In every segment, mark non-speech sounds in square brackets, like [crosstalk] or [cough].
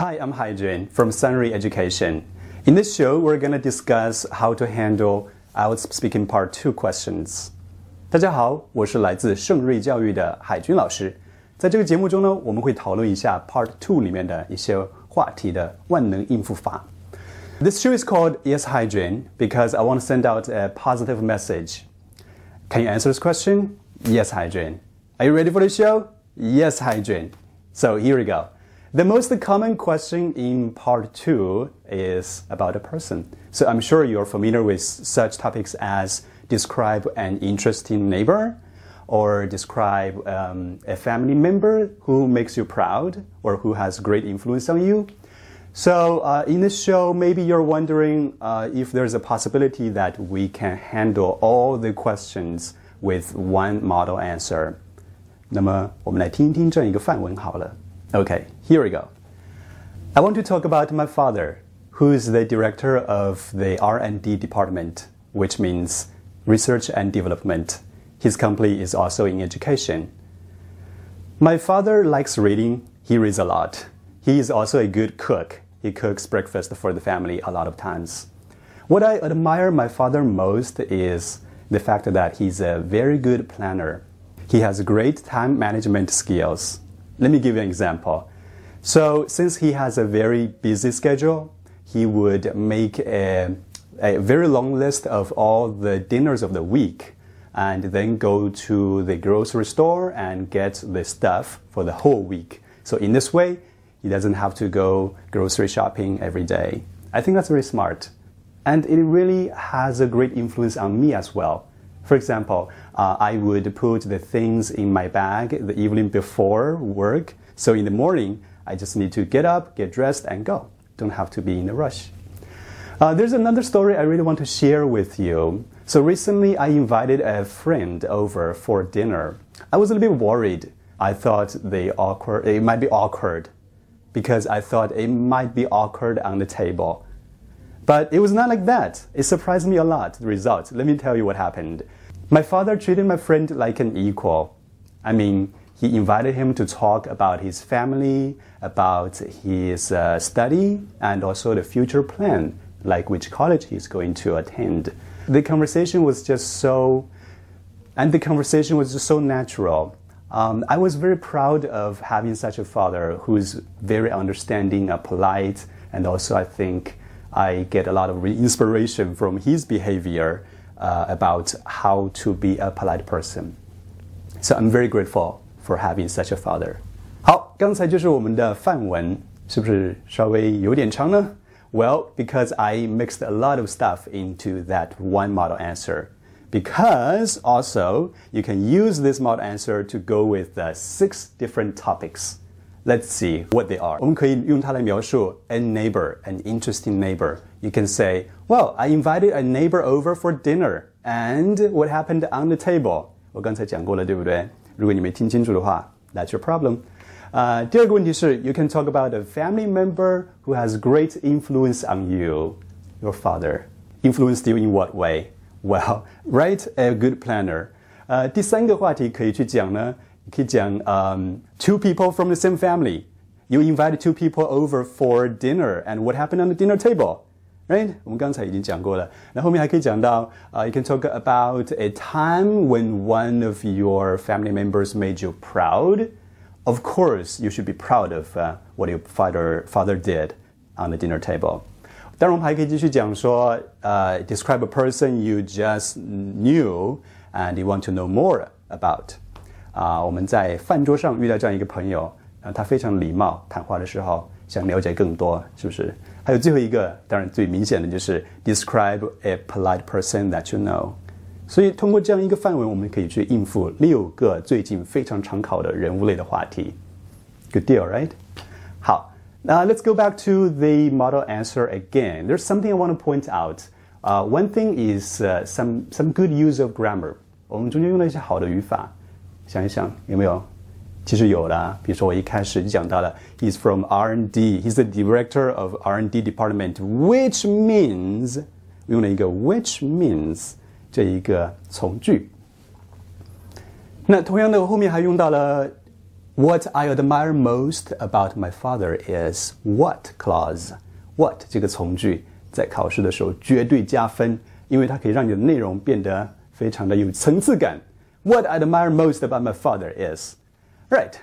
Hi, I'm Haijun from Sunray Education. In this show, we're going to discuss how to handle IELTS Speaking Part 2 questions. 大家好，我是来自盛瑞教育的海军老师。在这个节目中呢，我们会讨论一下 Part 2里面的一些话题的万能应付法。This show is called Yes Hygiene because I want to send out a positive message. Can you answer this question? Yes, Hygiene. Are you ready for the show? Yes, Hygiene. So here we go. The most common question in part two is about a person. So I'm sure you're familiar with such topics as describe an interesting neighbor, or describe um, a family member who makes you proud or who has great influence on you. So uh, in this show, maybe you're wondering uh, if there's a possibility that we can handle all the questions with one model answer. 那么我们来听一听这样一个范文好了。 Okay, here we go. I want to talk about my father, who is the director of the R&D department, which means research and development. His company is also in education. My father likes reading. He reads a lot. He is also a good cook. He cooks breakfast for the family a lot of times. What I admire my father most is the fact that he's a very good planner. He has great time management skills. Let me give you an example. So, since he has a very busy schedule, he would make a, a very long list of all the dinners of the week and then go to the grocery store and get the stuff for the whole week. So, in this way, he doesn't have to go grocery shopping every day. I think that's very smart. And it really has a great influence on me as well. For example, uh, I would put the things in my bag the evening before work. So in the morning, I just need to get up, get dressed, and go. Don't have to be in a rush. Uh, there's another story I really want to share with you. So recently, I invited a friend over for dinner. I was a little bit worried. I thought the awkward, it might be awkward because I thought it might be awkward on the table. But it was not like that. It surprised me a lot, the result. Let me tell you what happened. My father treated my friend like an equal. I mean, he invited him to talk about his family, about his uh, study, and also the future plan, like which college he's going to attend. The conversation was just so, and the conversation was just so natural. Um, I was very proud of having such a father who's very understanding, uh, polite, and also I think I get a lot of inspiration from his behavior uh, about how to be a polite person. So I'm very grateful for having such a father. 好，刚才就是我们的范文，是不是稍微有点长呢？Well, because I mixed a lot of stuff into that one model answer. Because also you can use this model answer to go with the six different topics. Let's see what they are. 我们可以用它来描述 a neighbor, an interesting neighbor. You can say, Well, I invited a neighbor over for dinner, and what happened on the table? 我刚才讲过了，对不对？如果你没听清楚的话，That's your problem. Uh, 呃，第二个问题是，You can talk about a family member who has great influence on you. Your father influenced you in what way? Well, [laughs] right a good planner. Uh, 呃，第三个话题可以去讲呢。可以讲，um, two people from the same family. You invited two people over for dinner, and what happened on the dinner table? Right？我们刚才已经讲过了。那后面还可以讲到，呃、uh,，you can talk about a time when one of your family members made you proud. Of course, you should be proud of uh, what your father father did on the dinner table. 当然，我们还可以继续讲说，呃、uh,，describe a person you just knew and you want to know more about。 啊、uh,，我们在饭桌上遇到这样一个朋友，啊、uh,，他非常礼貌，谈话的时候想了解更多，是不是？还有最后一个，当然最明显的就是 describe a polite person that you know。所以通过这样一个范文，我们可以去应付六个最近非常常考的人物类的话题。Good deal, right? 好，Now let's go back to the model answer again. There's something I want to point out. Uh, one thing is uh, some some good use of grammar. 我们中间用了一些好的语法， 想一想有没有？其实有啦，比如说我一开始就讲到了，He's from R&D, he's the director of R&D department, which means 用了一个 which means 这一个从句。那同样的后面还用到了 What I admire most about my father is what clause. What 这个从句在考试的时候绝对加分，因为它可以让你的内容变得非常的有层次感。 What I admire most about my father is, right?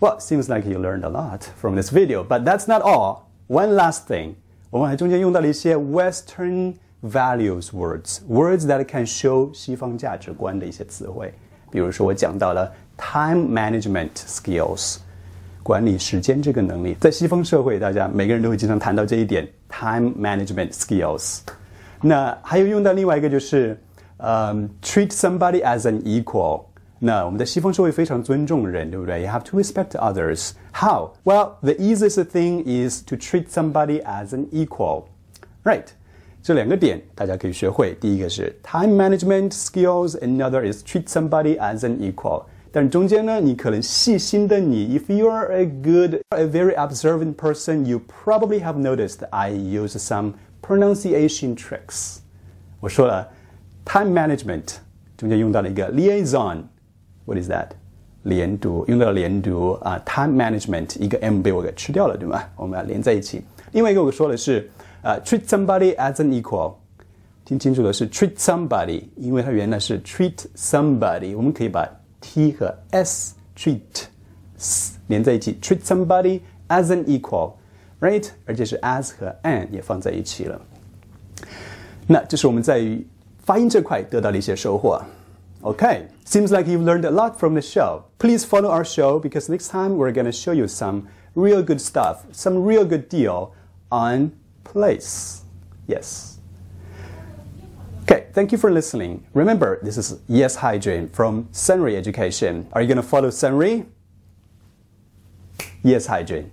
Well, seems like you learned a lot from this video, but that's not all. One last thing，我们还中间用到了一些 Western values words, words that can show 西方价值观的一些词汇。比如说，我讲到了 time management skills，管理时间这个能力，在西方社会，大家每个人都会经常谈到这一点 time management skills。那还有用到另外一个就是 嗯、um,，treat somebody as an equal。那我们的西方社会非常尊重人，对不对？You have to respect others. How? Well, the easiest thing is to treat somebody as an equal. Right? 这两个点大家可以学会。第一个是 time management skills，another is treat somebody as an equal。但中间呢，你可能细心的你，if you are a good, a very observant person, you probably have noticed I use some pronunciation tricks。我说了 ，time management 中间用到了一个 liaison，what is that？连读用到了连读啊，time management 一个 m 被我给吃掉了，对吗？我们要连在一起。另外一个我说的是。呃、uh,，treat somebody as an equal，听清楚的是 treat somebody，因为它原来是 treat somebody，我们可以把 t 和 s treat 连在一起，treat somebody as an equal，right？而且是 as 和 an 也放在一起了。那这是我们在于 发音这块得到了一些收获。Okay, seems like you've learned a lot from the show. Please follow our show because next time we're going to show you some real good stuff, some real good deal on place. Yes. Okay, thank you for listening. Remember, this is Yes Haijun from Senri Education. Are you going to follow Senri? Yes Haijun.